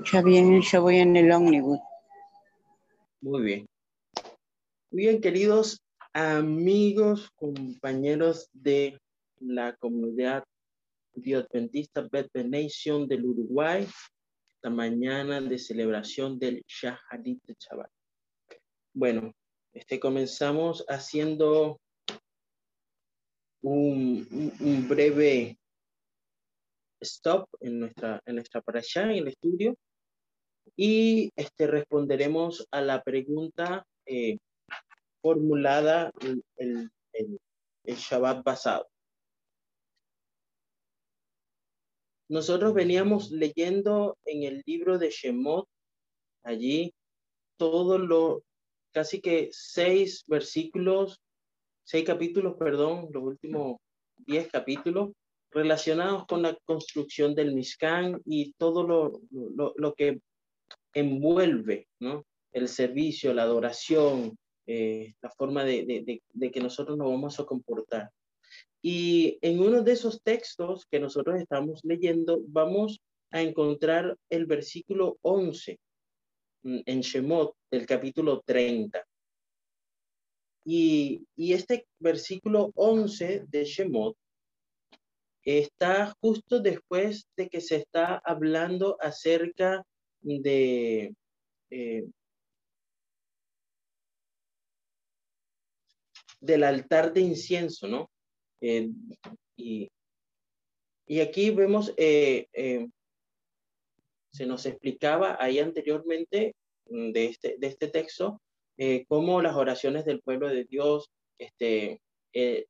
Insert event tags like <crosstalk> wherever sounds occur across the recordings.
escucha bien, yo voy en el ómnibus. Muy bien. Muy bien, queridos amigos, compañeros de la comunidad Adventista Beth Nation del Uruguay, esta mañana de celebración del Shaharit de Chabat. Bueno, este, comenzamos haciendo un, breve stop en nuestra, en nuestra en el estudio, y este, responderemos a la pregunta eh, formulada el, el, el, Shabbat pasado. Nosotros veníamos leyendo en el libro de Shemot, allí, todo lo, casi que seis versículos, seis capítulos, perdón, los últimos diez capítulos, relacionados con la construcción del Mishkan y todo lo, lo, lo que envuelve ¿no? el servicio, la adoración, eh, la forma de, de, de, que nosotros nos vamos a comportar. Y en uno de esos textos que nosotros estamos leyendo, vamos a encontrar el versículo 11 mm, en Shemot del capítulo 30. Y, y este versículo 11 de Shemot está justo después de que se está hablando acerca de eh, del altar de incienso, ¿no? Eh, y, y, aquí vemos, eh, se nos explicaba ahí anteriormente mm, de este, de este texto, cómo las oraciones del pueblo de Dios este,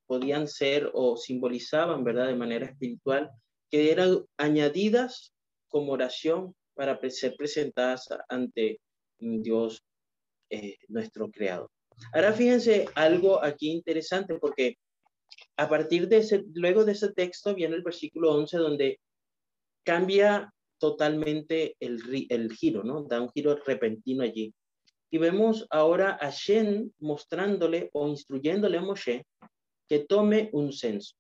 podían ser o simbolizaban, ¿verdad?, de manera espiritual, que eran añadidas como oración para ser presentadas ante Dios, eh, nuestro creador. Ahora fíjense algo aquí interesante porque a partir de ese, luego de ese texto viene el versículo 11 donde cambia totalmente el, el giro, ¿no? Da un giro repentino allí. Y vemos ahora a Shen mostrándole o instruyéndole a Moshe que tome un censo.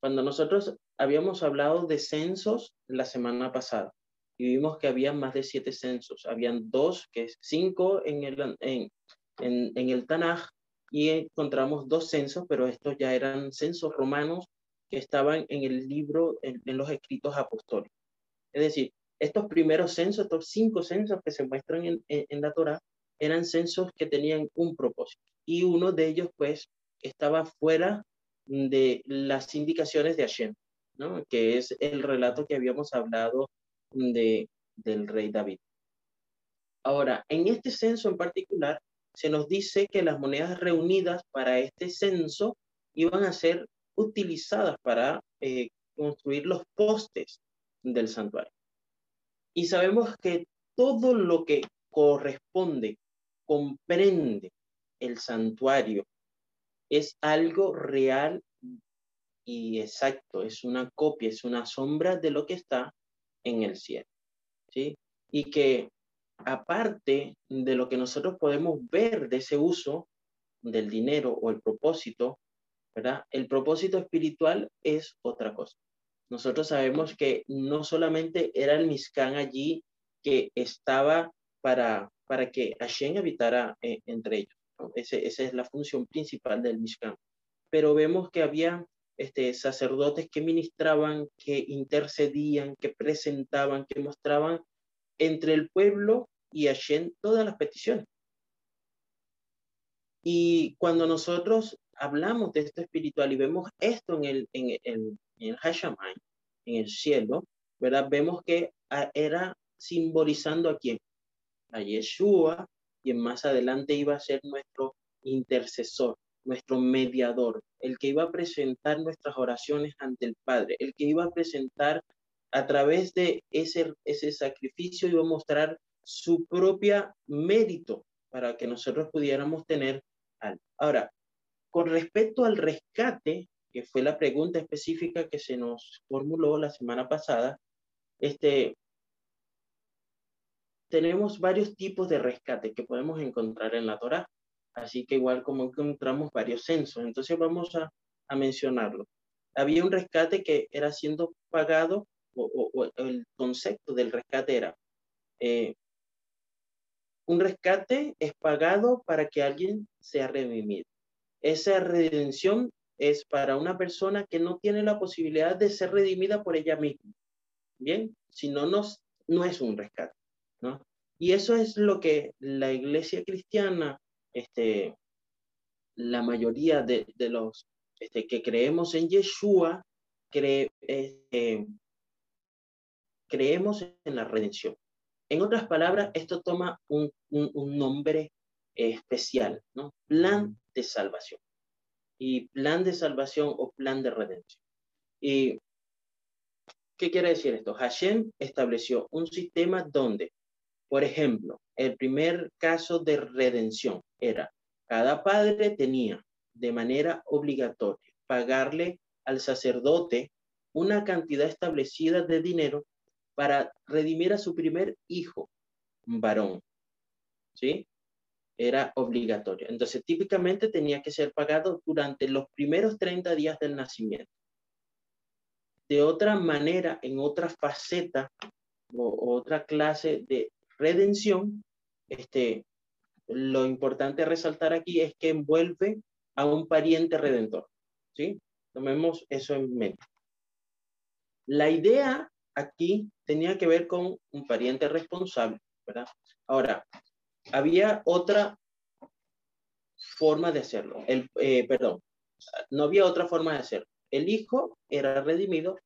Cuando nosotros habíamos hablado de censos la semana pasada, y vimos que había más de siete censos. Habían dos, que es cinco en el, en, en, el Tanaj, y encontramos dos censos, pero estos ya eran censos romanos que estaban en el libro, en, los escritos apostólicos. Es decir, estos primeros censos, estos cinco censos que se muestran en, en, la Torah, eran censos que tenían un propósito. Y uno de ellos, pues, estaba fuera de las indicaciones de Hashem, ¿no? que es el relato que habíamos hablado de, del rey David. Ahora, en este censo en particular, se nos dice que las monedas reunidas para este censo iban a ser utilizadas para eh, construir los postes del santuario. Y sabemos que todo lo que corresponde, comprende el santuario, es algo real y exacto, es una copia, es una sombra de lo que está en el cielo. ¿sí? Y que aparte de lo que nosotros podemos ver de ese uso del dinero o el propósito, ¿verdad? El propósito espiritual es otra cosa. Nosotros sabemos que no solamente era el Mishkan allí que estaba para, para que Hashem habitara eh, entre ellos. Ese, esa es la función principal del Mishkan. Pero vemos que había este, sacerdotes que ministraban, que intercedían, que presentaban, que mostraban entre el pueblo y Hashem todas las peticiones. Y cuando nosotros hablamos de esto espiritual y vemos esto en el, en, en, en Hashamay, en el cielo, ¿verdad? Vemos que era simbolizando a quién? A Yeshua, quien más adelante iba a ser nuestro intercesor, nuestro mediador, el que iba a presentar nuestras oraciones ante el Padre, el que iba a presentar a través de ese, ese sacrificio, iba a mostrar su propia mérito para que nosotros pudiéramos tener algo. Ahora, con respecto al rescate, que fue la pregunta específica que se nos formuló la semana pasada, este, tenemos varios tipos de rescate que podemos encontrar en la Torah. Así que igual como encontramos varios censos, entonces vamos a, a mencionarlo. Había un rescate que era siendo pagado, o, el concepto del rescate era Eh, un rescate es pagado para que alguien sea redimido. Esa redención es para una persona que no tiene la posibilidad de ser redimida por ella misma. Bien, si no, no es un rescate, ¿no? Y eso es lo que la iglesia cristiana, este, la mayoría de, los este, que creemos en Yeshua, cree, este, creemos en la redención. En otras palabras, esto toma un, nombre especial, ¿no? Plan de salvación. Y plan de salvación o plan de redención. ¿Y qué quiere decir esto? Hashem estableció un sistema donde por ejemplo, el primer caso de redención era, cada padre tenía de manera obligatoria pagarle al sacerdote una cantidad establecida de dinero para redimir a su primer hijo, varón. ¿Sí? Era obligatorio. Entonces, típicamente tenía que ser pagado durante los primeros 30 días del nacimiento. De otra manera, en otra faceta o otra clase de redención, este, lo importante resaltar aquí es que envuelve a un pariente redentor. ¿sí? Tomemos eso en mente. La idea aquí tenía que ver con un pariente responsable, ¿verdad? Ahora, había otra forma de hacerlo. El, eh, perdón, no había otra forma de hacerlo. El hijo era redimido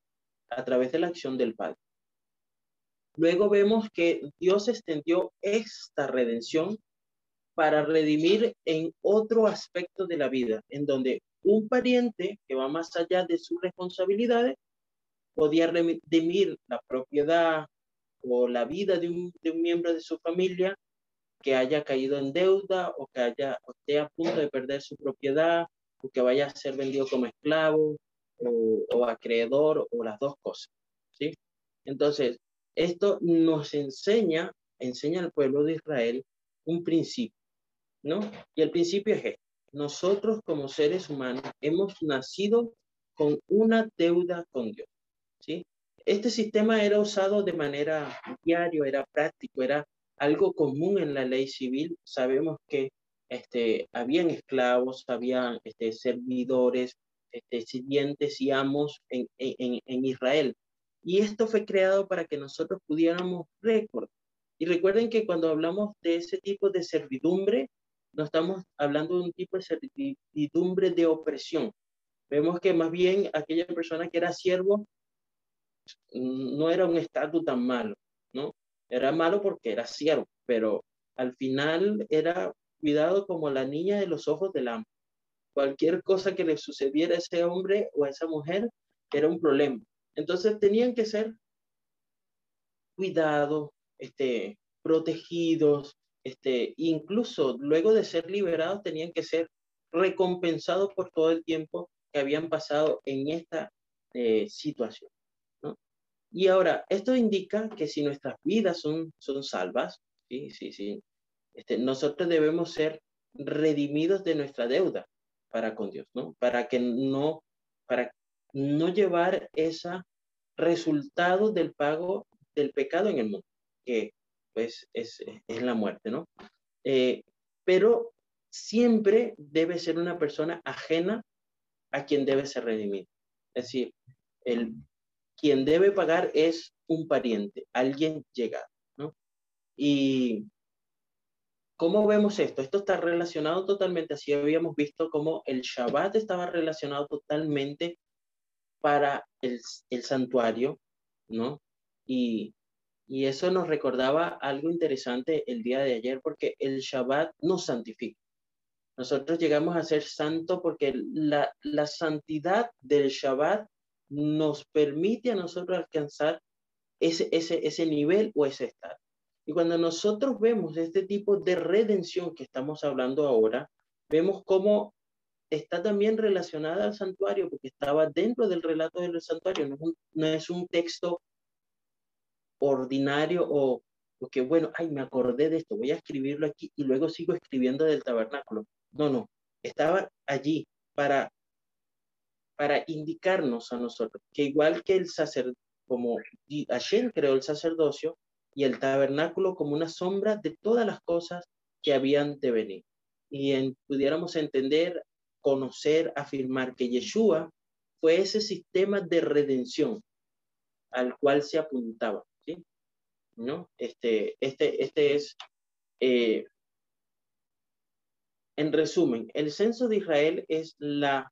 a través de la acción del padre. Luego vemos que Dios extendió esta redención para redimir en otro aspecto de la vida, en donde un pariente que va más allá de sus responsabilidades podía redimir la propiedad o la vida de un, miembro de su familia que haya caído en deuda o que haya esté a punto de perder su propiedad o que vaya a ser vendido como esclavo o, o acreedor o las dos cosas, ¿sí? Entonces, esto nos enseña, enseña al pueblo de Israel un principio, ¿no? Y el principio es este. Nosotros como seres humanos hemos nacido con una deuda con Dios, ¿sí? Este sistema era usado de manera diaria, era práctico, era algo común en la ley civil. Sabemos que este, habían esclavos, habían este, servidores, este, sirvientes y amos en, en, en Israel. Y esto fue creado para que nosotros pudiéramos recordar. Y recuerden que cuando hablamos de ese tipo de servidumbre, no estamos hablando de un tipo de servidumbre de opresión. Vemos que más bien aquella persona que era siervo mm, no era un estatus tan malo, ¿no? Era malo porque era siervo, pero al final era cuidado como la niña de los ojos del amo. Cualquier cosa que le sucediera a ese hombre o a esa mujer era un problema. Entonces tenían que ser cuidados, este, protegidos, este, incluso luego de ser liberados tenían que ser recompensados por todo el tiempo que habían pasado en esta eh, situación. Y ahora, esto indica que si nuestras vidas son, son salvas, sí, sí, sí, este, nosotros debemos ser redimidos de nuestra deuda para con Dios, ¿no? Para que no, para no llevar ese resultado del pago del pecado en el mundo, que pues es, es la muerte, ¿no? Eh, pero siempre debe ser una persona ajena a quien debe ser redimido. Es decir, el, quien debe pagar es un pariente, alguien llegado, ¿no? Y ¿cómo vemos esto? Esto está relacionado totalmente, así habíamos visto cómo el Shabbat estaba relacionado totalmente para el, santuario, ¿no? Y, eso nos recordaba algo interesante el día de ayer, porque el Shabbat nos santifica. Nosotros llegamos a ser santo porque la, la santidad del Shabbat nos permite a nosotros alcanzar ese, ese, ese nivel o ese estado. Y cuando nosotros vemos este tipo de redención que estamos hablando ahora, vemos cómo está también relacionada al santuario, porque estaba dentro del relato del santuario, no es un, texto ordinario o que, bueno, ay, me acordé de esto, voy a escribirlo aquí y luego sigo escribiendo del tabernáculo. No, no, estaba allí para, para indicarnos a nosotros que igual que el sacerdote, como Hashem creó el sacerdocio, y el tabernáculo como una sombra de todas las cosas que habían de venir. Y pudiéramos entender, conocer, afirmar que Yeshua fue ese sistema de redención al cual se apuntaba. ¿No? Este, este, este es, eh, en resumen, el censo de Israel es la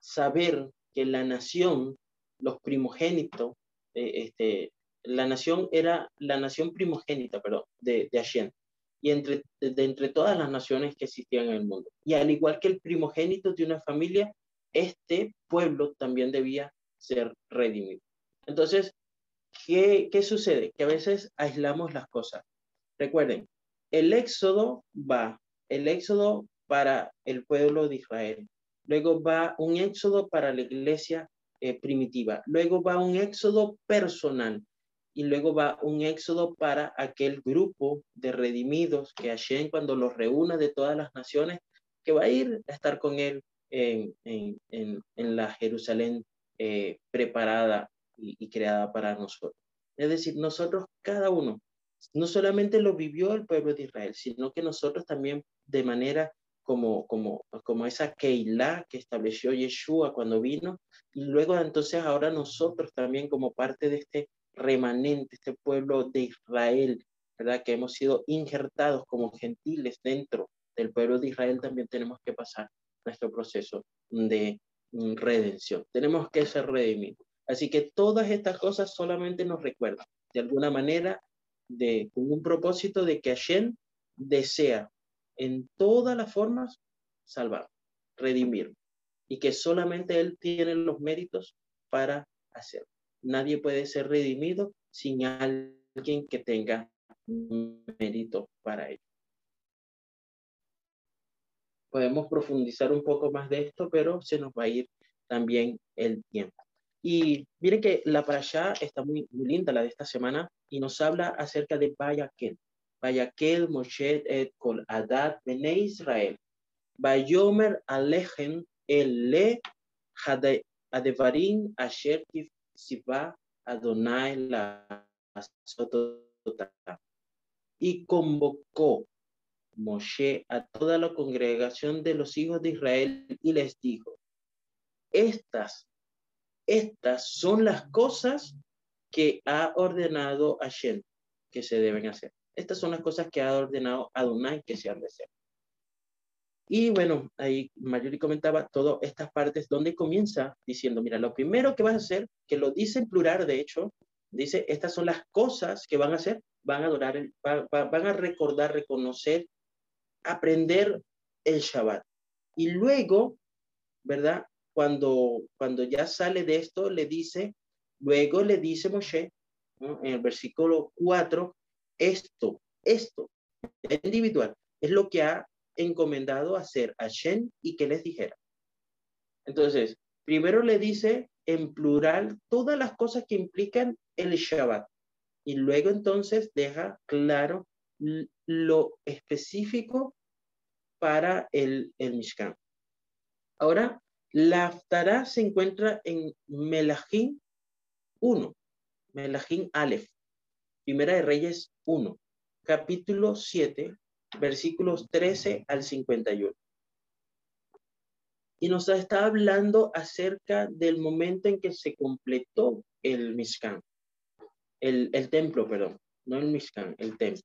saber que la nación, los primogénitos, eh, este, la nación era la nación primogénita, perdón, de, de Hashem, y entre, de, entre todas las naciones que existían en el mundo. Y al igual que el primogénito de una familia, este pueblo también debía ser redimido. Entonces, ¿qué, ¿qué sucede? Que a veces aislamos las cosas. Recuerden, el éxodo va, el éxodo para el pueblo de Israel. Luego va un éxodo para la iglesia eh, primitiva. Luego va un éxodo personal. Y luego va un éxodo para aquel grupo de redimidos que Hashem cuando los reúna de todas las naciones, que va a ir a estar con él en, en, en, la Jerusalén eh, preparada y, creada para nosotros. Es decir, nosotros, cada uno, no solamente lo vivió el pueblo de Israel, sino que nosotros también de manera como, como, como esa Keilah que estableció Yeshua cuando vino, y luego entonces ahora nosotros también como parte de este remanente, este pueblo de Israel, ¿verdad? Que hemos sido injertados como gentiles dentro del pueblo de Israel, también tenemos que pasar nuestro proceso de mm, redención. Tenemos que ser redimidos. Así que todas estas cosas solamente nos recuerdan, de alguna manera, de, con un propósito de que Hashem desea en todas las formas salvar, redimir, y que solamente Él tiene los méritos para hacerlo. Nadie puede ser redimido sin alguien que tenga mérito para ello. Podemos profundizar un poco más de esto, pero se nos va a ir también el tiempo. Y miren que la para allá está muy, muy linda, la de esta semana, y nos habla acerca de Bayaquel. Bayaquel Moshe et Kol Adad Bene Israel. Bayomer Alejen El Le Adevarim Asher Siva Adonai la Y convocó Moshe a toda la congregación de los hijos de Israel y les dijo, estas, estas son las cosas que ha ordenado Hashem que se deben hacer. Estas son las cosas que ha ordenado Adonai que se han de hacer. Y bueno, ahí Mayuri comentaba todas estas partes donde comienza diciendo, mira, lo primero que vas a hacer, que lo dice en plural, de hecho, dice, estas son las cosas que van a hacer, van a adorar, van a recordar, reconocer, aprender el Shabbat. Y luego, ¿verdad? Cuando, cuando ya sale de esto, le dice, luego le dice Moshe, en el versículo 4, esto, esto, individual, es lo que ha encomendado hacer a Shen y que les dijera. Entonces, primero le dice en plural todas las cosas que implican el Shabbat y luego entonces deja claro lo específico para el, el Mishkan. Ahora, la Aftara se encuentra en Melahim 1, Melahim Aleph. Primera de Reyes 1, capítulo 7, versículos 13 al 51. Y nos está hablando acerca del momento en que se completó el Mishkan, el, el templo, perdón, no el Mishkan, el templo.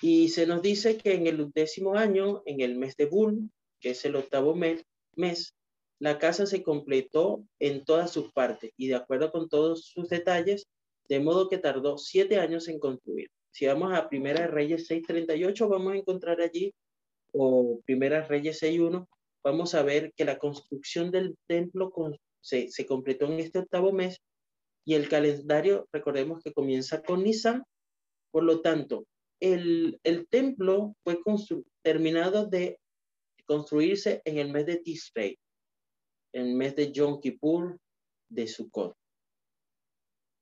Y se nos dice que en el décimo año, en el mes de Bul, que es el octavo mes, mes, la casa se completó en todas sus partes y de acuerdo con todos sus detalles, de modo que tardó siete años en construir. Si vamos a Primera Reyes 6.38, vamos a encontrar allí, o Primera Reyes 6.1, vamos a ver que la construcción del templo se, se, completó en este octavo mes y el calendario, recordemos que comienza con Nisan, por lo tanto, el, el templo fue terminado de construirse en el mes de Tishrei, en el mes de Yom Kippur de Sukkot.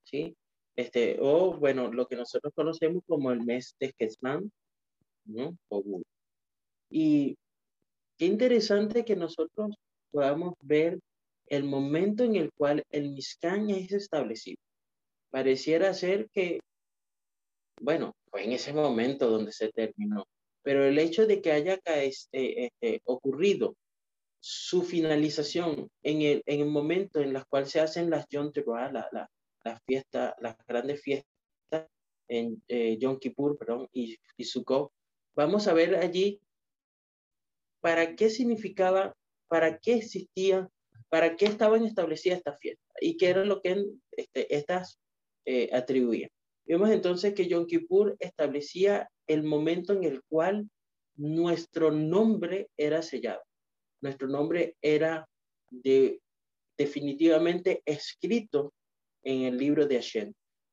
¿Sí? Este, o bueno, lo que nosotros conocemos como el mes de Kesman, ¿no? Y qué interesante que nosotros podamos ver el momento en el cual el Mishkan es establecido. Pareciera ser que, bueno, fue en ese momento donde se terminó, pero el hecho de que haya este, este, ocurrido su finalización en el, en el momento en el cual se hacen las Yom la, la, las fiestas, las grandes fiestas en eh, Yom Kippur, perdón, y, Sukkot, vamos a ver allí para qué significaba, para qué existía, para qué estaban establecidas estas fiestas y qué era lo que este, estas eh, atribuían. Vemos entonces que Yom Kippur establecía el momento en el cual nuestro nombre era sellado. Nuestro nombre era de, definitivamente escrito en el libro de Hashem.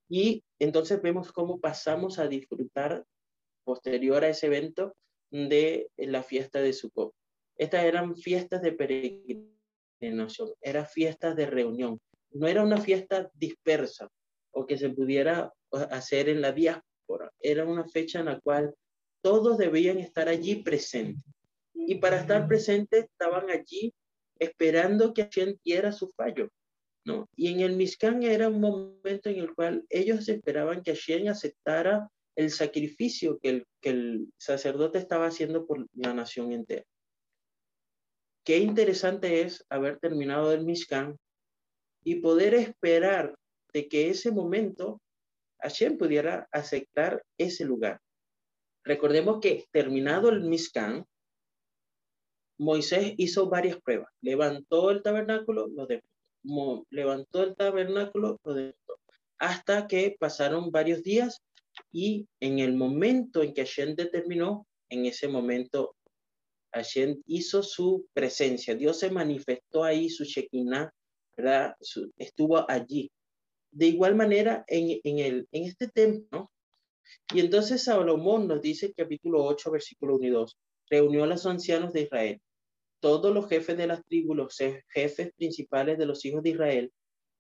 Y entonces vemos cómo pasamos a disfrutar posterior a ese evento de la fiesta de Sukkot. Estas eran fiestas de peregrinación, eran fiestas de reunión. No era una fiesta dispersa o que se pudiera hacer en la diáspora. Era una fecha en la cual todos debían estar allí presentes. Y para estar presentes estaban allí esperando que Hashem diera su fallo. Y en el Mishkan era un momento en el cual ellos esperaban que Hashem aceptara el sacrificio que el, que el sacerdote estaba haciendo por la nación entera. Qué interesante es haber terminado el Mishkan y poder esperar de que ese momento Hashem pudiera aceptar ese lugar. Recordemos que terminado el Mishkan, Moisés hizo varias pruebas. Levantó el tabernáculo, lo dejó. Levantó el tabernáculo. Hasta que pasaron varios días y en el momento en que Hashem determinó, en ese momento Hashem hizo su presencia. Dios se manifestó ahí, su Shekinah, ¿verdad? estuvo allí. De igual manera, en, en, el, en este templo, y entonces Salomón nos dice, capítulo 8, versículo 1 y 2, reunió a los ancianos de Israel, todos los jefes de las tribus, los jefes principales de los hijos de Israel,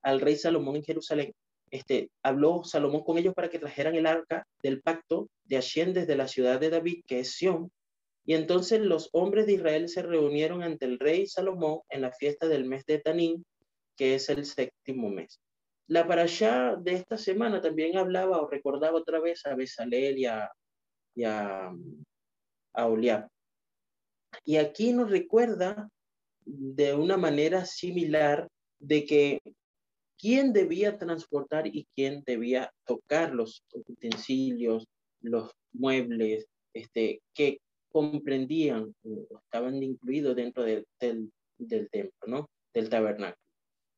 al rey Salomón en Jerusalén. Este, habló Salomón con ellos para que trajeran el arca del pacto de Hashem desde la ciudad de David, que es Sión. Y entonces los hombres de Israel se reunieron ante el rey Salomón en la fiesta del mes de Tanín, que es el séptimo mes. La parashá de esta semana también hablaba o recordaba otra vez a Besalel y a, y a, Y aquí nos recuerda de una manera similar de que quién debía transportar y quién debía tocar los utensilios, los muebles, este, que comprendían, estaban incluidos dentro del, del, templo, ¿no? Del tabernáculo.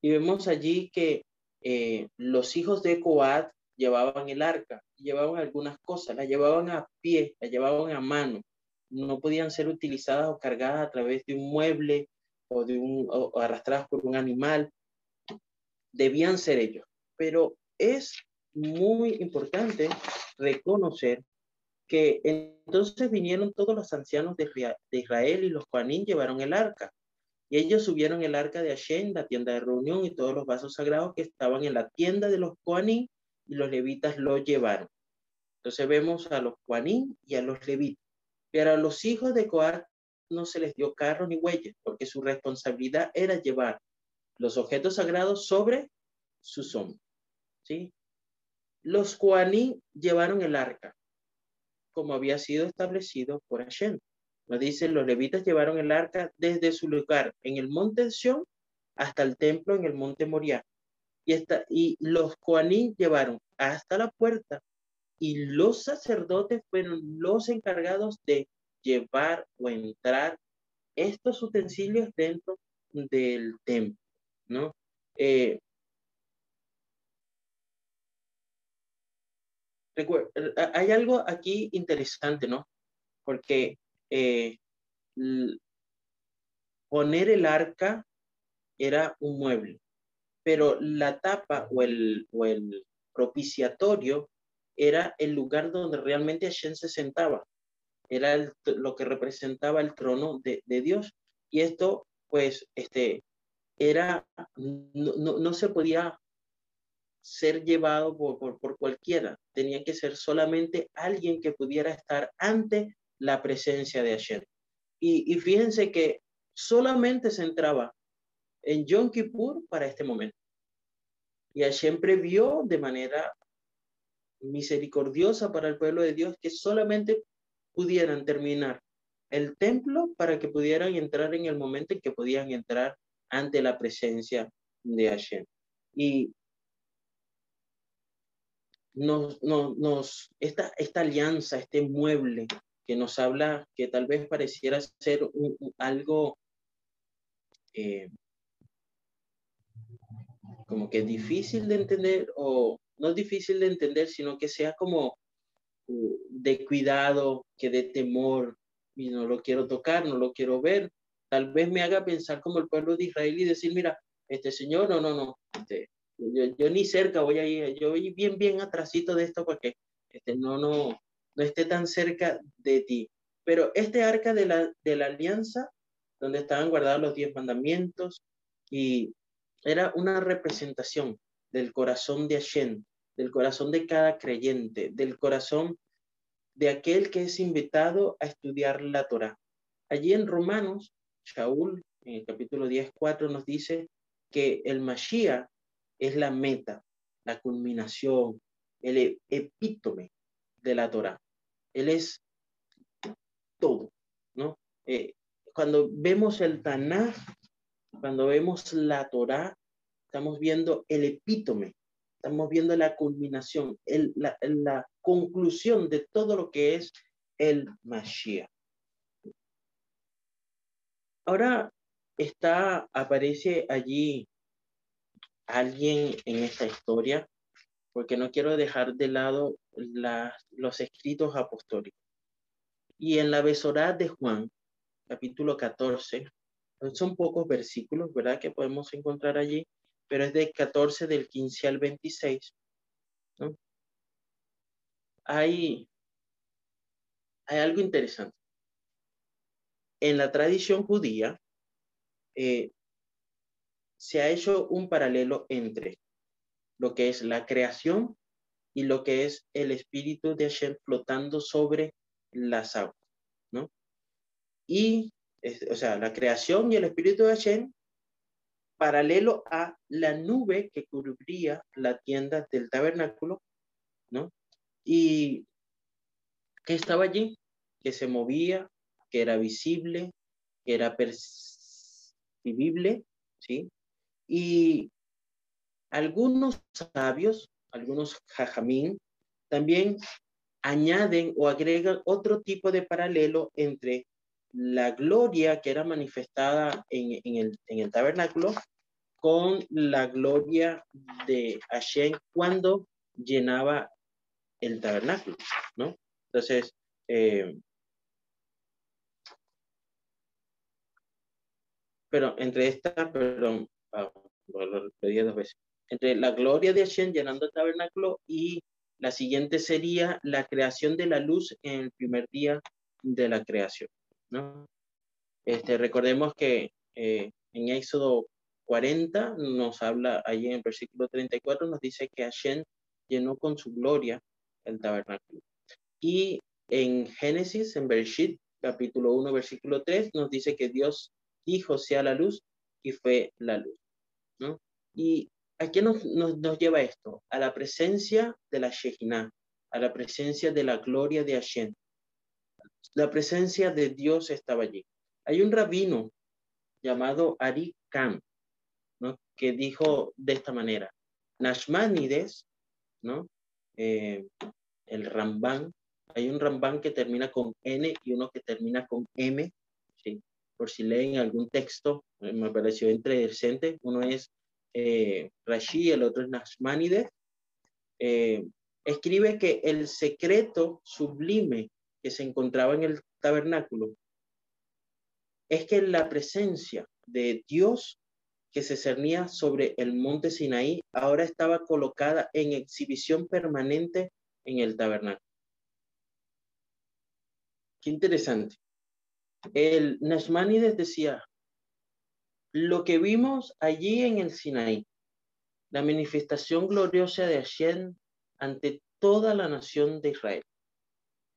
Y vemos allí que eh, los hijos de Coat llevaban el arca, llevaban algunas cosas, la llevaban a pie, la llevaban a mano, no podían ser utilizadas o cargadas a través de un mueble o, de un, o arrastradas por un animal, debían ser ellos. Pero es muy importante reconocer que entonces vinieron todos los ancianos de, Israel y los Juanín llevaron el arca. Y ellos subieron el arca de Hashem, la tienda de reunión y todos los vasos sagrados que estaban en la tienda de los Juanín y los levitas lo llevaron. Entonces vemos a los Juanín y a los levitas. Pero a los hijos de Coat no se les dio carro ni huella, porque su responsabilidad era llevar los objetos sagrados sobre sus hombros. ¿sí? Los Juanín llevaron el arca, como había sido establecido por Hashem. Nos dicen, los levitas llevaron el arca desde su lugar en el monte Sion hasta el templo en el monte Moriah. Y, esta, y los Juaní llevaron hasta la puerta y los sacerdotes fueron los encargados de llevar o entrar estos utensilios dentro del templo, ¿no? Eh, hay algo aquí interesante, ¿no? Porque eh, poner el arca era un mueble, pero la tapa o el, o el propiciatorio era el lugar donde realmente Hashem se sentaba, era lo que representaba el trono de, Dios. Y esto, pues, este, era, no, no, se podía ser llevado por, por, por, cualquiera, tenía que ser solamente alguien que pudiera estar ante la presencia de Hashem. Y, y fíjense que solamente se entraba en Yom Kippur para este momento. Y Hashem previó de manera misericordiosa para el pueblo de Dios que solamente pudieran terminar el templo para que pudieran entrar en el momento en que podían entrar ante la presencia de Hashem. Y nos, nos, esta, esta alianza, este mueble que nos habla, que tal vez pareciera ser algo eh, como que difícil de entender, o no difícil de entender, sino que sea como uh, de cuidado, que de temor, y no lo quiero tocar, no lo quiero ver, tal vez me haga pensar como el pueblo de Israel y decir, mira, este señor, no, no, no, este, yo, ni cerca voy a ir, yo voy bien, bien atrasito de esto porque este, no, no, no esté tan cerca de ti. Pero este arca de la, de la alianza, donde estaban guardados los diez mandamientos, y era una representación del corazón de Hashem, del corazón de cada creyente, del corazón de aquel que es invitado a estudiar la Torah. Allí en Romanos, Shaul, en el capítulo 10, 4, nos dice que el Mashiach es la meta, la culminación, el epítome de la Torah. Él es todo, ¿no? Eh, cuando vemos el Tanaj, cuando vemos la Torah, estamos viendo el epítome, estamos viendo la culminación, la conclusión de todo lo que es el Mashiach. Ahora está, aparece allí alguien en esta historia, porque no quiero dejar de lado los escritos apostólicos. Y en la Besorá de Juan, capítulo 14, son pocos versículos, ¿verdad? Que podemos encontrar allí, pero es de 14 del 15 al 26. Hay, hay algo interesante. En la tradición judía, eh, se ha hecho un paralelo entre lo que es la creación y lo que es el espíritu de Hashem flotando sobre las aguas, ¿no? Y, o sea, la creación y el espíritu de Hashem paralelo a la nube que cubría la tienda del tabernáculo, ¿no? Y que estaba allí, que se movía, que era visible, que era percibible, ¿sí? Y algunos sabios, algunos jajamín, también añaden o agregan otro tipo de paralelo entre la gloria que era manifestada en, el, tabernáculo con la gloria de Hashem cuando llenaba el tabernáculo, ¿no? Entonces, eh, pero entre esta, perdón, lo pedí dos veces. Entre la gloria de Hashem llenando el tabernáculo y la siguiente sería la creación de la luz en el primer día de la creación. ¿No? Este, recordemos que eh, en Éxodo 40 nos habla, ahí en el versículo 34, nos dice que Hashem llenó con su gloria el tabernáculo. Y en Génesis, en Bereshit, capítulo 1, versículo 3, nos dice que Dios dijo sea la luz y fue la luz. ¿no? ¿Y a qué nos, nos, lleva esto? A la presencia de la Shekinah, a la presencia de la gloria de Hashem. La presencia de Dios estaba allí. Hay un rabino llamado Ari Khan, ¿no? que dijo de esta manera, Nashmanides, ¿no? Eh, el Ramban, hay un Ramban que termina con N y uno que termina con M, ¿sí? por si leen algún texto, eh, me pareció interesante. Uno es eh, Rashi, el otro es Nashmanides. Eh, escribe que el secreto sublime que se encontraba en el tabernáculo es que la presencia de Dios que se cernía sobre el monte Sinaí ahora estaba colocada en exhibición permanente en el tabernáculo. Qué interesante. El Nashmanides decía, lo que vimos allí en el Sinaí, la manifestación gloriosa de Hashem ante toda la nación de Israel,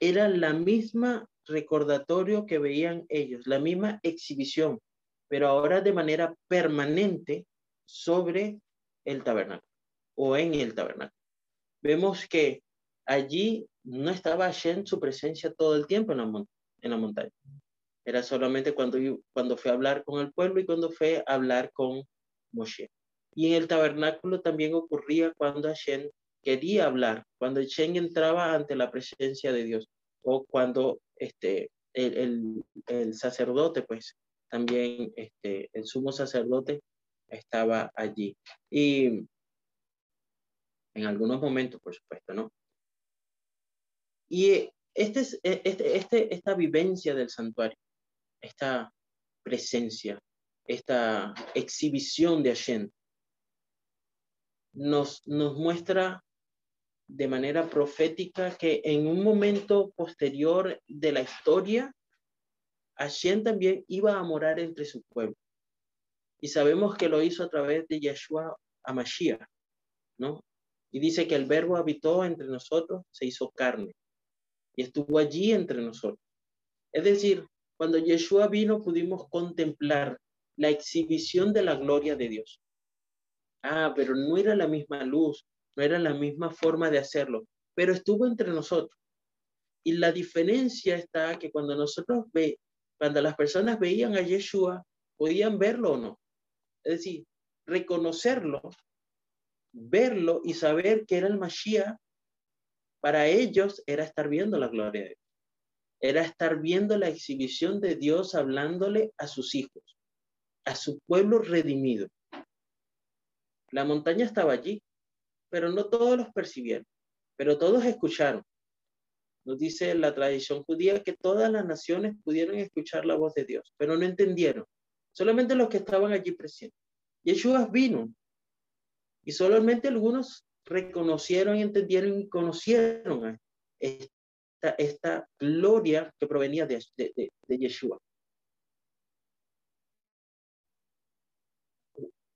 era la misma recordatorio que veían ellos, la misma exhibición, pero ahora de manera permanente sobre el tabernáculo o en el tabernáculo. Vemos que allí no estaba en su presencia todo el tiempo en la, en la montaña. Era solamente cuando, cuando fue a hablar con el pueblo y cuando fue a hablar con Moshe. Y en el tabernáculo también ocurría cuando Hashem quería hablar, cuando Hashem entraba ante la presencia de Dios o cuando este, el, el, sacerdote, pues también este, el sumo sacerdote estaba allí. Y en algunos momentos, por supuesto, ¿no? Y este, es, este, este, esta vivencia del santuario, esta presencia, esta exhibición de Hashem, nos, nos muestra de manera profética que en un momento posterior de la historia, Hashem también iba a morar entre su pueblo. Y sabemos que lo hizo a través de Yeshua a Mashiach, ¿no? Y dice que el verbo habitó entre nosotros, se hizo carne y estuvo allí entre nosotros. Es decir, cuando Yeshua vino pudimos contemplar la exhibición de la gloria de Dios. Ah, pero no era la misma luz, no era la misma forma de hacerlo, pero estuvo entre nosotros. Y la diferencia está que cuando nosotros ve, cuando las personas veían a Yeshua, podían verlo o no. Es decir, reconocerlo, verlo y saber que era el Mashiach, para ellos era estar viendo la gloria de Dios. Era estar viendo la exhibición de Dios hablándole a sus hijos, a su pueblo redimido. La montaña estaba allí, pero no todos los percibieron, pero todos escucharon. Nos dice la tradición judía que todas las naciones pudieron escuchar la voz de Dios, pero no entendieron. Solamente los que estaban allí presentes. Yeshua vino y solamente algunos reconocieron, entendieron y conocieron esta, gloria que provenía de, de, Yeshua.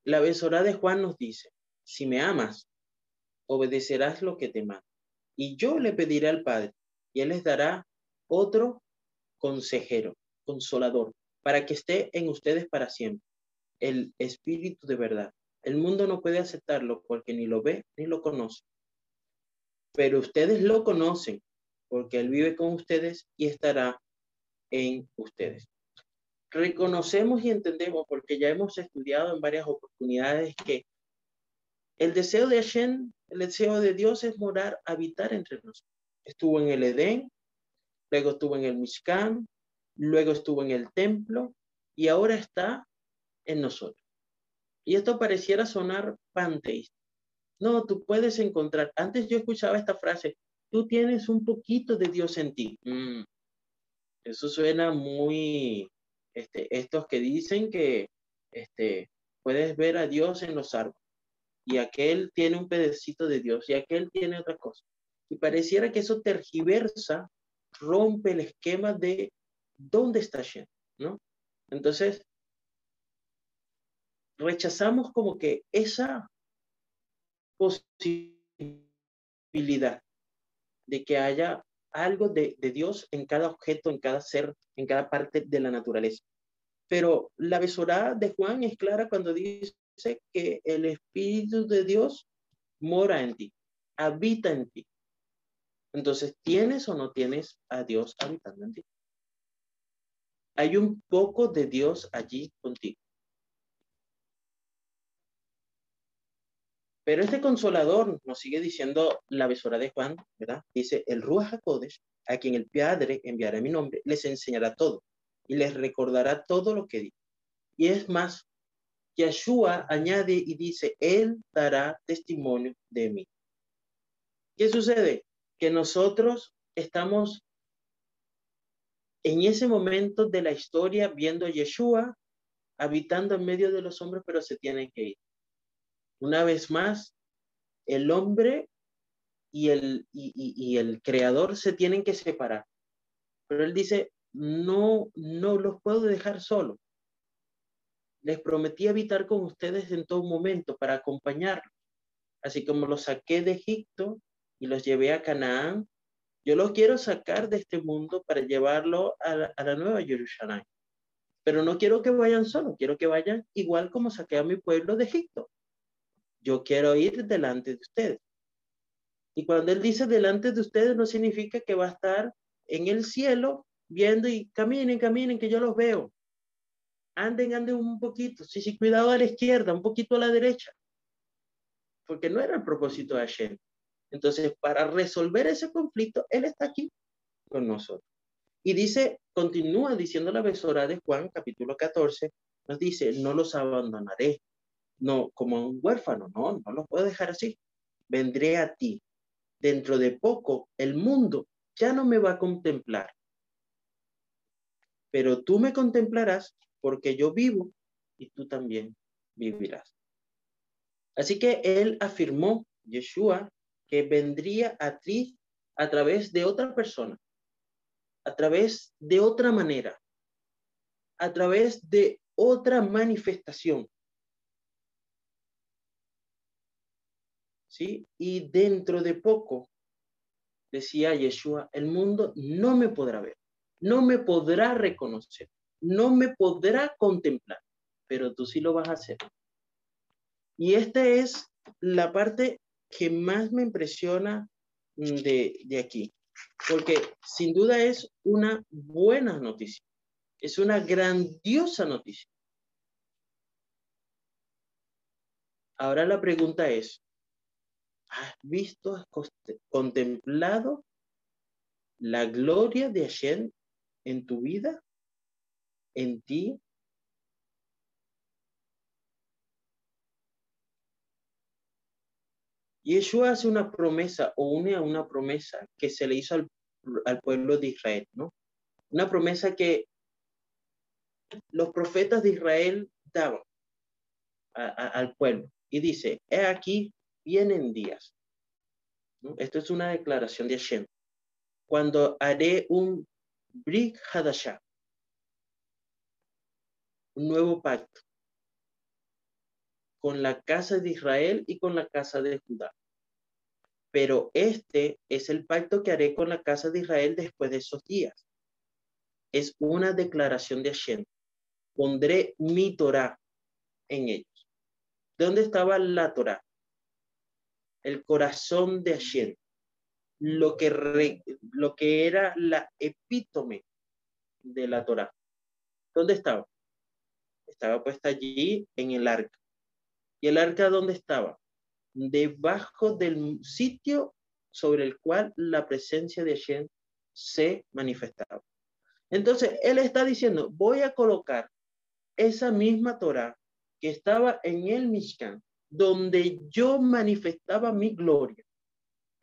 La besora de Juan nos dice, si me amas, obedecerás lo que te mando. Y yo le pediré al Padre, y Él les dará otro consejero, consolador, para que esté en ustedes para siempre, el Espíritu de verdad. El mundo no puede aceptarlo porque ni lo ve ni lo conoce. Pero ustedes lo conocen porque Él vive con ustedes y estará en ustedes reconocemos y entendemos, porque ya hemos estudiado en varias oportunidades, que el deseo de Hashem, el deseo de Dios es morar, habitar entre nosotros. Estuvo en el Edén, luego estuvo en el Mishkan, luego estuvo en el templo y ahora está en nosotros. Y esto pareciera sonar panteísta. No, tú puedes encontrar, antes yo escuchaba esta frase, tú tienes un poquito de Dios en ti. Mm, eso suena muy este, estos que dicen que este, puedes ver a Dios en los árboles y aquel tiene un pedacito de Dios y aquel tiene otra cosa. Y pareciera que eso tergiversa, rompe el esquema de dónde está Shem, ¿no? Entonces, rechazamos como que esa posibilidad de que haya algo de, Dios en cada objeto, en cada ser, en cada parte de la naturaleza. Pero la besorada de Juan es clara cuando dice que el Espíritu de Dios mora en ti, habita en ti. Entonces, ¿tienes o no tienes a Dios habitando en ti? Hay un poco de Dios allí contigo. Pero este consolador, nos sigue diciendo la besora de Juan, ¿verdad? Dice, el Ruach HaKodesh, a quien el Padre enviará mi nombre, les enseñará todo y les recordará todo lo que dijo. Y es más, Yeshua añade y dice, Él dará testimonio de mí. ¿Qué sucede? Que nosotros estamos en ese momento de la historia viendo a Yeshua habitando en medio de los hombres, pero se tienen que ir. Una vez más, el hombre y el, y, el creador se tienen que separar. Pero él dice, no, no los puedo dejar solo. Les prometí habitar con ustedes en todo momento para acompañarlos. Así como los saqué de Egipto y los llevé a Canaán, yo los quiero sacar de este mundo para llevarlo a la, a la nueva Jerusalén. Pero no quiero que vayan solos, quiero que vayan igual como saqué a mi pueblo de Egipto yo quiero ir delante de ustedes. Y cuando él dice delante de ustedes, no significa que va a estar en el cielo viendo y caminen, caminen, que yo los veo. Anden, anden un poquito. Sí, sí, cuidado a la izquierda, un poquito a la derecha. Porque no era el propósito de Hashem. Entonces, para resolver ese conflicto, él está aquí con nosotros. Y dice, continúa diciendo la besora de Juan, capítulo 14, nos dice, no los abandonaré, no como un huérfano, no, no los puedo dejar así. Vendré a ti, dentro de poco el mundo ya no me va a contemplar. Pero tú me contemplarás porque yo vivo y tú también vivirás. Así que él afirmó, Yeshua, que vendría a ti a través de otra persona, a través de otra manera, a través de otra manifestación. ¿sí? Y dentro de poco, decía Yeshua, el mundo no me podrá ver, no me podrá reconocer, no me podrá contemplar, pero tú sí lo vas a hacer. Y esta es la parte que más me impresiona de, de aquí, porque sin duda es una buena noticia, es una grandiosa noticia. Ahora la pregunta es, ¿Has visto, has contemplado la gloria de Hashem en tu vida, en ti? Yeshua hace una promesa o une a una promesa que se le hizo al, al pueblo de Israel, ¿no? Una promesa que los profetas de Israel daban al pueblo. Y dice, he aquí, vienen días. Esto es una declaración de Hashem. Cuando haré un Brik Hadashah, un nuevo pacto con la casa de Israel y con la casa de Judá. Pero este es el pacto que haré con la casa de Israel después de esos días. Es una declaración de Hashem. Pondré mi Torah en ellos. ¿Dónde estaba la Torah? el corazón de Hashem, lo que, lo que era la epítome de la Torah. ¿Dónde estaba? Estaba puesta allí en el arca. ¿Y el arca dónde estaba? Debajo del sitio sobre el cual la presencia de Hashem se manifestaba. Entonces, él está diciendo, voy a colocar esa misma Torah que estaba en el Mishkan, donde yo manifestaba mi gloria.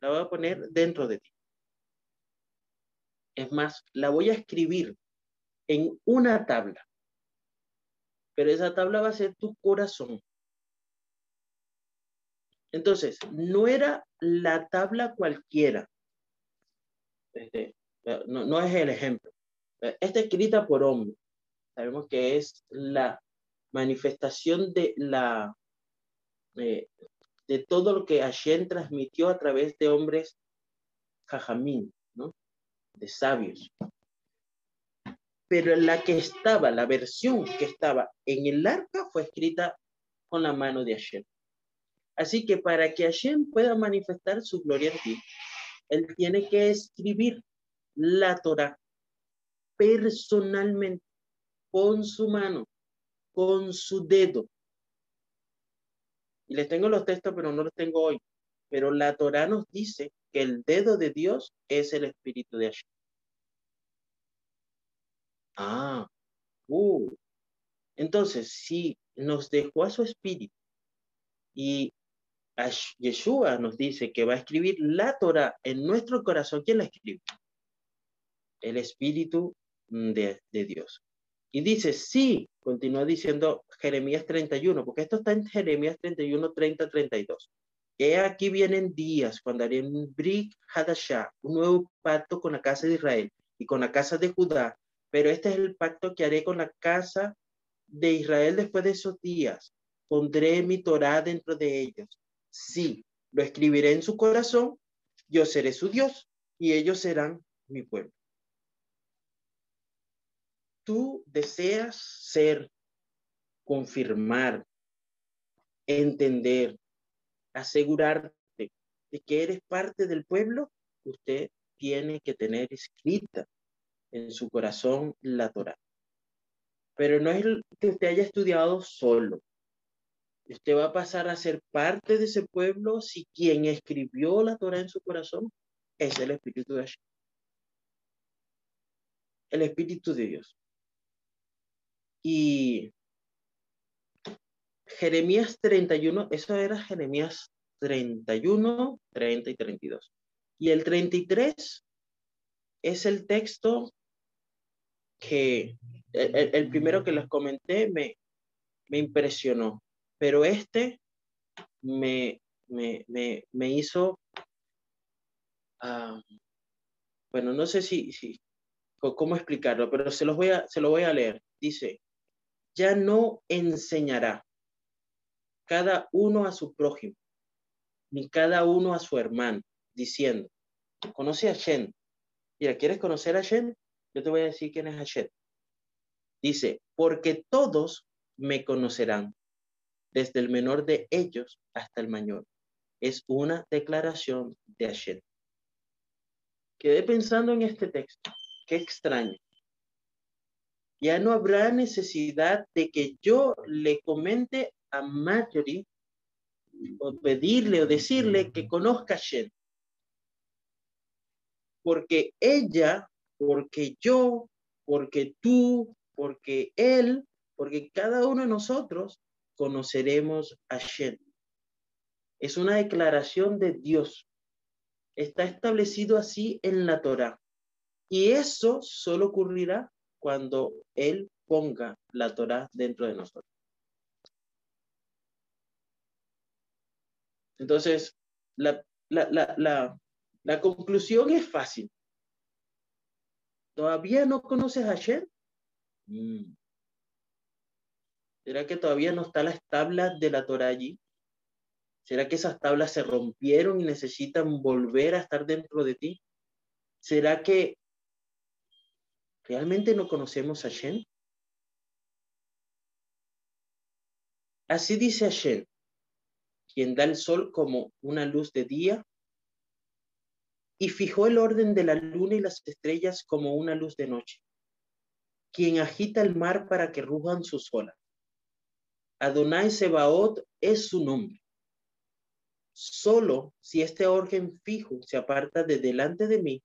La voy a poner dentro de ti. Es más, la voy a escribir en una tabla. Pero esa tabla va a ser tu corazón. Entonces, no era la tabla cualquiera. Este, no, no es el ejemplo. Está escrita por hombre. Sabemos que es la manifestación de la de todo lo que Hashem transmitió a través de hombres jajamín, ¿no? De sabios. Pero la que estaba, la versión que estaba en el arca fue escrita con la mano de Hashem. Así que para que Hashem pueda manifestar su gloria en ti, él tiene que escribir la Torah personalmente, con su mano, con su dedo, y les tengo los textos, pero no los tengo hoy. Pero la Torah nos dice que el dedo de Dios es el espíritu de Hashem. Ah, uh. Entonces, si nos dejó a su espíritu y Yeshua nos dice que va a escribir la Torah en nuestro corazón, ¿quién la escribe? El espíritu de, de Dios. Y dice, sí, continúa diciendo Jeremías 31, porque esto está en Jeremías 31, 30, 32. He aquí vienen días cuando haré un Brik Hadashah, un nuevo pacto con la casa de Israel y con la casa de Judá, pero este es el pacto que haré con la casa de Israel después de esos días. Pondré mi Torah dentro de ellos. Sí, lo escribiré en su corazón, yo seré su Dios y ellos serán mi pueblo tú deseas ser, confirmar, entender asegurarte de que eres parte del pueblo, usted tiene que tener escrita en su corazón la Torah. Pero no es que usted haya estudiado solo. Usted va a pasar a ser parte de ese pueblo si quien escribió la Torah en su corazón es el Espíritu de Dios. El Espíritu de Dios. Y Jeremías 31, eso era Jeremías 31, 30 y 32. Y el 33 es el texto que, el, primero que les comenté me, me impresionó, pero este me, me, me, me hizo, uh, bueno, no sé si, si, cómo explicarlo, pero se los voy a, se lo voy a leer. Dice, ya no enseñará cada uno a su prójimo, ni cada uno a su hermano, diciendo, conoce a Shen. Mira, ¿quieres conocer a Shen? Yo te voy a decir quién es Hashem. Dice, porque todos me conocerán, desde el menor de ellos hasta el mayor. Es una declaración de Hashem. Quedé pensando en este texto. Qué extraño. Ya no habrá necesidad de que yo le comente a Marjorie o pedirle o decirle que conozca a Shen. Porque ella, porque yo, porque tú, porque él, porque cada uno de nosotros conoceremos a Shen. Es una declaración de Dios. Está establecido así en la Torah. Y eso solo ocurrirá cuando Él ponga la Torah dentro de nosotros. Entonces, la, la, conclusión es fácil. ¿Todavía no conoces a Hashem? Mm. ¿Será que todavía no están las tablas de la Torah allí? ¿Será que esas tablas se rompieron y necesitan volver a estar dentro de ti? ¿Será que realmente no conocemos a Hashem? Así dice Hashem, quien da el sol como una luz de día y fijó el orden de la luna y las estrellas como una luz de noche, quien agita el mar para que rujan sus olas. Adonai Sebaot es su nombre. Solo si este orden fijo se aparta de delante de mí,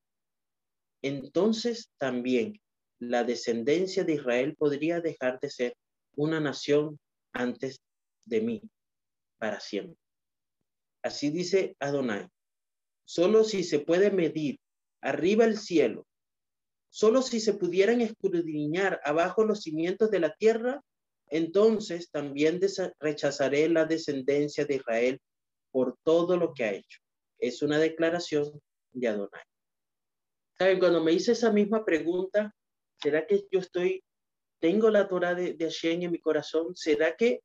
entonces también la descendencia de Israel podría dejar de ser una nación antes de mí para siempre. Así dice Adonai. Solo si se puede medir arriba el cielo, solo si se pudieran escudriñar abajo los cimientos de la tierra, entonces también rechazaré la descendencia de Israel por todo lo que ha hecho. Es una declaración de Adonai. ¿Saben? Cuando me hice esa misma pregunta, ¿será que yo estoy, tengo la Torah de, de Hashem en mi corazón? ¿Será que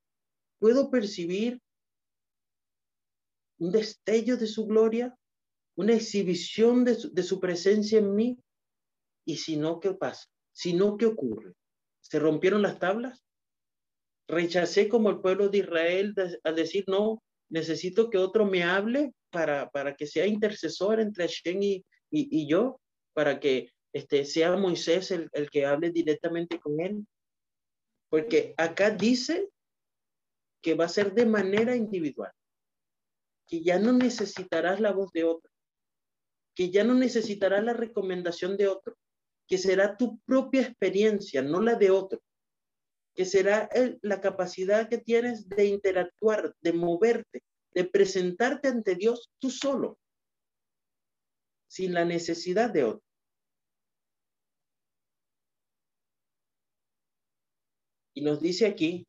puedo percibir un destello de su gloria, una exhibición de su, presencia en mí. Y si no, ¿qué pasa? Si no, ¿qué ocurre? ¿Se rompieron las tablas? Rechacé como el pueblo de Israel al decir, no, necesito que otro me hable para, para que sea intercesor entre Hashem y, y, yo, para que este, sea Moisés el, el que hable directamente con él. Porque acá dice que va a ser de manera individual que ya no necesitarás la voz de otro, que ya no necesitarás la recomendación de otro, que será tu propia experiencia, no la de otro, que será la capacidad que tienes de interactuar, de moverte, de presentarte ante Dios tú solo, sin la necesidad de otro. Y nos dice aquí,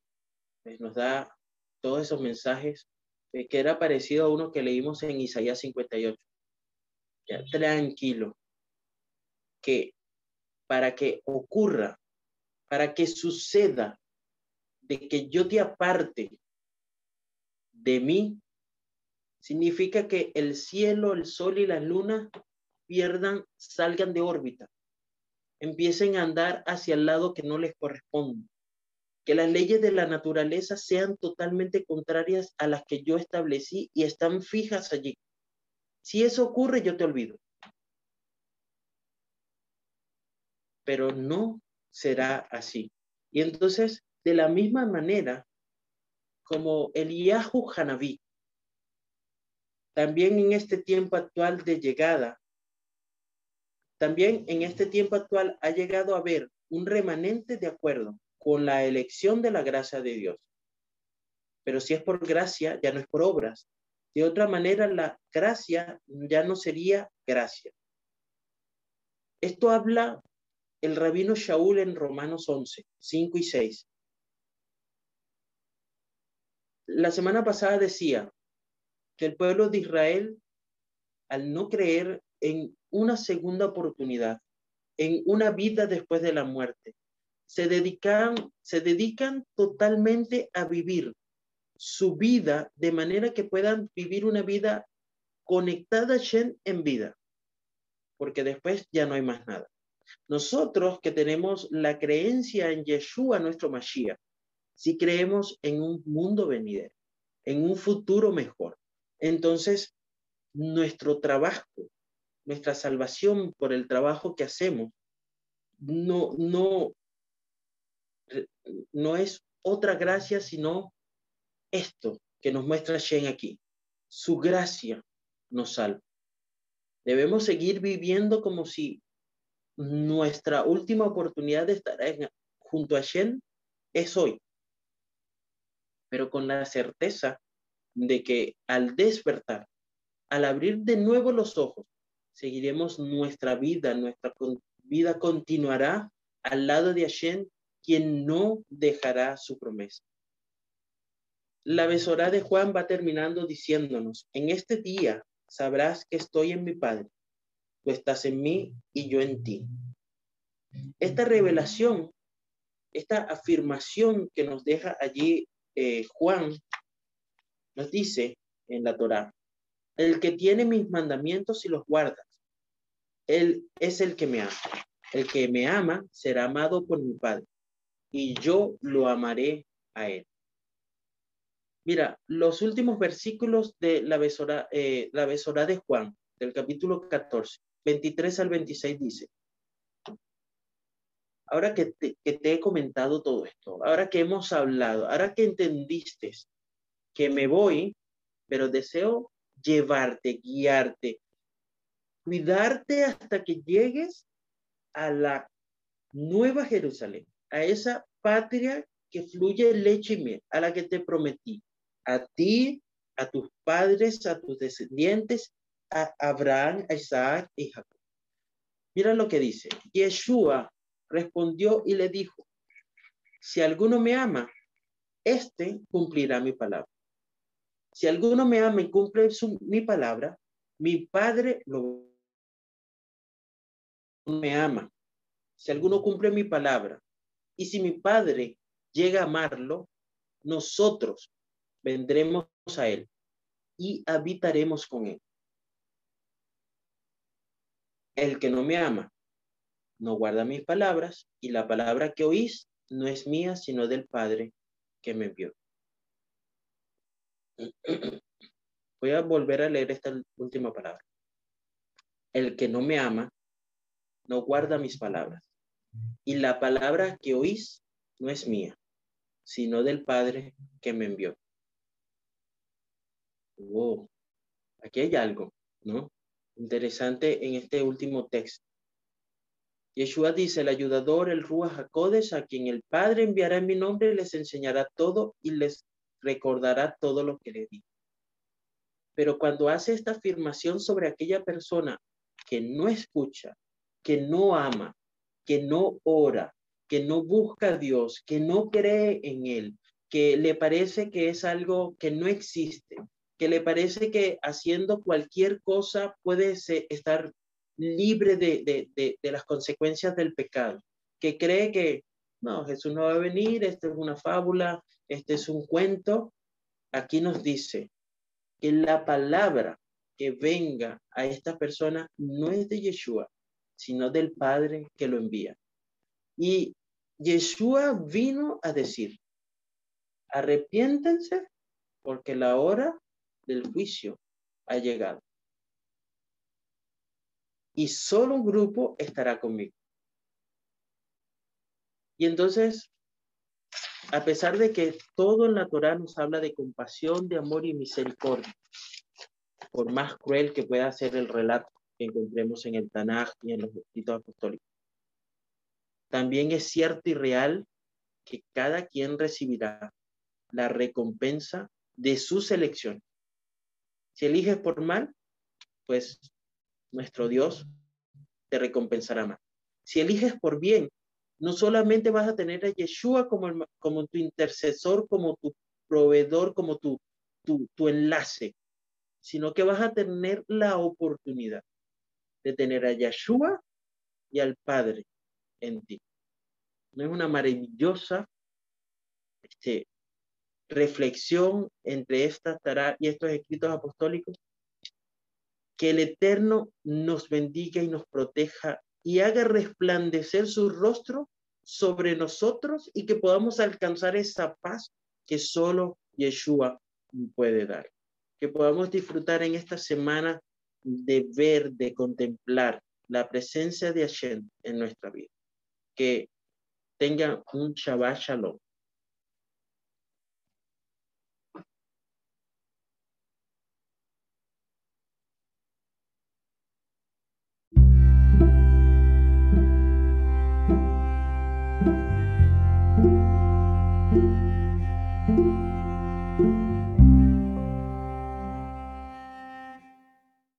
pues nos da todos esos mensajes eh, que era parecido a uno que leímos en Isaías 58. Ya, tranquilo, que para que ocurra, para que suceda, de que yo te aparte de mí, significa que el cielo, el sol y la luna pierdan, salgan de órbita, empiecen a andar hacia el lado que no les corresponde. que las leyes de la naturaleza sean totalmente contrarias a las que yo establecí y están fijas allí. Si eso ocurre, yo te olvido. Pero no será así. Y entonces, de la misma manera, como Eliyahu Hanabí, también en este tiempo actual de llegada, también en este tiempo actual ha llegado a haber un remanente de acuerdo con la elección de la gracia de Dios. Pero si es por gracia, ya no es por obras. De otra manera, la gracia ya no sería gracia. Esto habla el rabino Shaul en Romanos 11, 5 y 6. La semana pasada decía que el pueblo de Israel, al no creer en una segunda oportunidad, en una vida después de la muerte, se dedican, se dedican totalmente a vivir su vida de manera que puedan vivir una vida conectada en vida, porque después ya no hay más nada. Nosotros que tenemos la creencia en Yeshua, nuestro Mashiach, si creemos en un mundo venidero, en un futuro mejor, entonces nuestro trabajo, nuestra salvación por el trabajo que hacemos, no, no, no es otra gracia, sino esto que nos muestra Shen aquí. Su gracia nos salva. Debemos seguir viviendo como si nuestra última oportunidad de estar junto a Shen es hoy, pero con la certeza de que al despertar, al abrir de nuevo los ojos, seguiremos nuestra vida, nuestra vida continuará al lado de Hashem, quien no dejará su promesa. La besora de Juan va terminando diciéndonos, en este día sabrás que estoy en mi Padre, tú estás en mí y yo en ti. Esta revelación, esta afirmación que nos deja allí eh, Juan, nos dice en la Torá, el que tiene mis mandamientos y los guarda, él es el que me ama. El que me ama será amado por mi Padre, y yo lo amaré a él. Mira, los últimos versículos de la besora, eh, de Juan, del capítulo 14, 23 al 26 dice, ahora que que te he comentado todo esto, ahora que hemos hablado, ahora que entendiste que me voy, pero deseo llevarte, guiarte, cuidarte hasta que llegues a la nueva Jerusalén, a esa patria que fluye leche y miel, a la que te prometí, a ti, a tus padres, a tus descendientes, a Abraham, a Isaac y Jacob. Mira lo que dice. Yeshua respondió y le dijo, si alguno me ama, este cumplirá mi palabra. Si alguno me ama y cumple mi palabra, mi Padre lo me ama. Si alguno cumple mi palabra y si mi Padre llega a amarlo, nosotros vendremos a Él y habitaremos con Él. El que no me ama no guarda mis palabras y la palabra que oís no es mía, sino del Padre que me envió. <clears throat> Voy a volver a leer esta última palabra. El que no me ama no guarda mis palabras. Y la palabra que oís no es mía, sino del Padre que me envió. Wow, aquí hay algo, ¿no? Interesante en este último texto. Yeshua dice, el ayudador, el Ruach HaKodesh, a quien el Padre enviará en mi nombre, les enseñará todo y les recordará todo lo que le di. Pero cuando hace esta afirmación sobre aquella persona que no escucha, que no ama, que no ora, que no busca a Dios, que no cree en Él, que le parece que es algo que no existe, que le parece que haciendo cualquier cosa puede estar libre de, de, las consecuencias del pecado, que cree que no, Jesús no va a venir, esta es una fábula, este es un cuento. Aquí nos dice que la palabra que venga a esta persona no es de Yeshua, sino del Padre que lo envía. Y Yeshua vino a decir, arrepiéntense porque la hora del juicio ha llegado. Y solo un grupo estará conmigo. Y entonces, a pesar de que todo en la Torah nos habla de compasión, de amor y misericordia, por más cruel que pueda ser el relato que encontremos en el Tanaj y en los escritos apostólicos, también es cierto y real que cada quien recibirá la recompensa de sus elecciones. Si eliges por mal, pues nuestro Dios te recompensará más. Si eliges por bien, no solamente vas a tener a Yeshua como, tu intercesor, como tu proveedor, como tu, tu, tu enlace, sino que vas a tener la oportunidad de tener a Yeshua y al Padre en ti. ¿No es una maravillosa este, reflexión entre esta tará y estos escritos apostólicos? Que el Eterno nos bendiga y nos proteja y haga resplandecer su rostro sobre nosotros y que podamos alcanzar esa paz que solo Yeshua puede dar. Que podamos disfrutar en esta semana de ver, de contemplar la presencia de Hashem en nuestra vida. Que tenga un Shabbat Shalom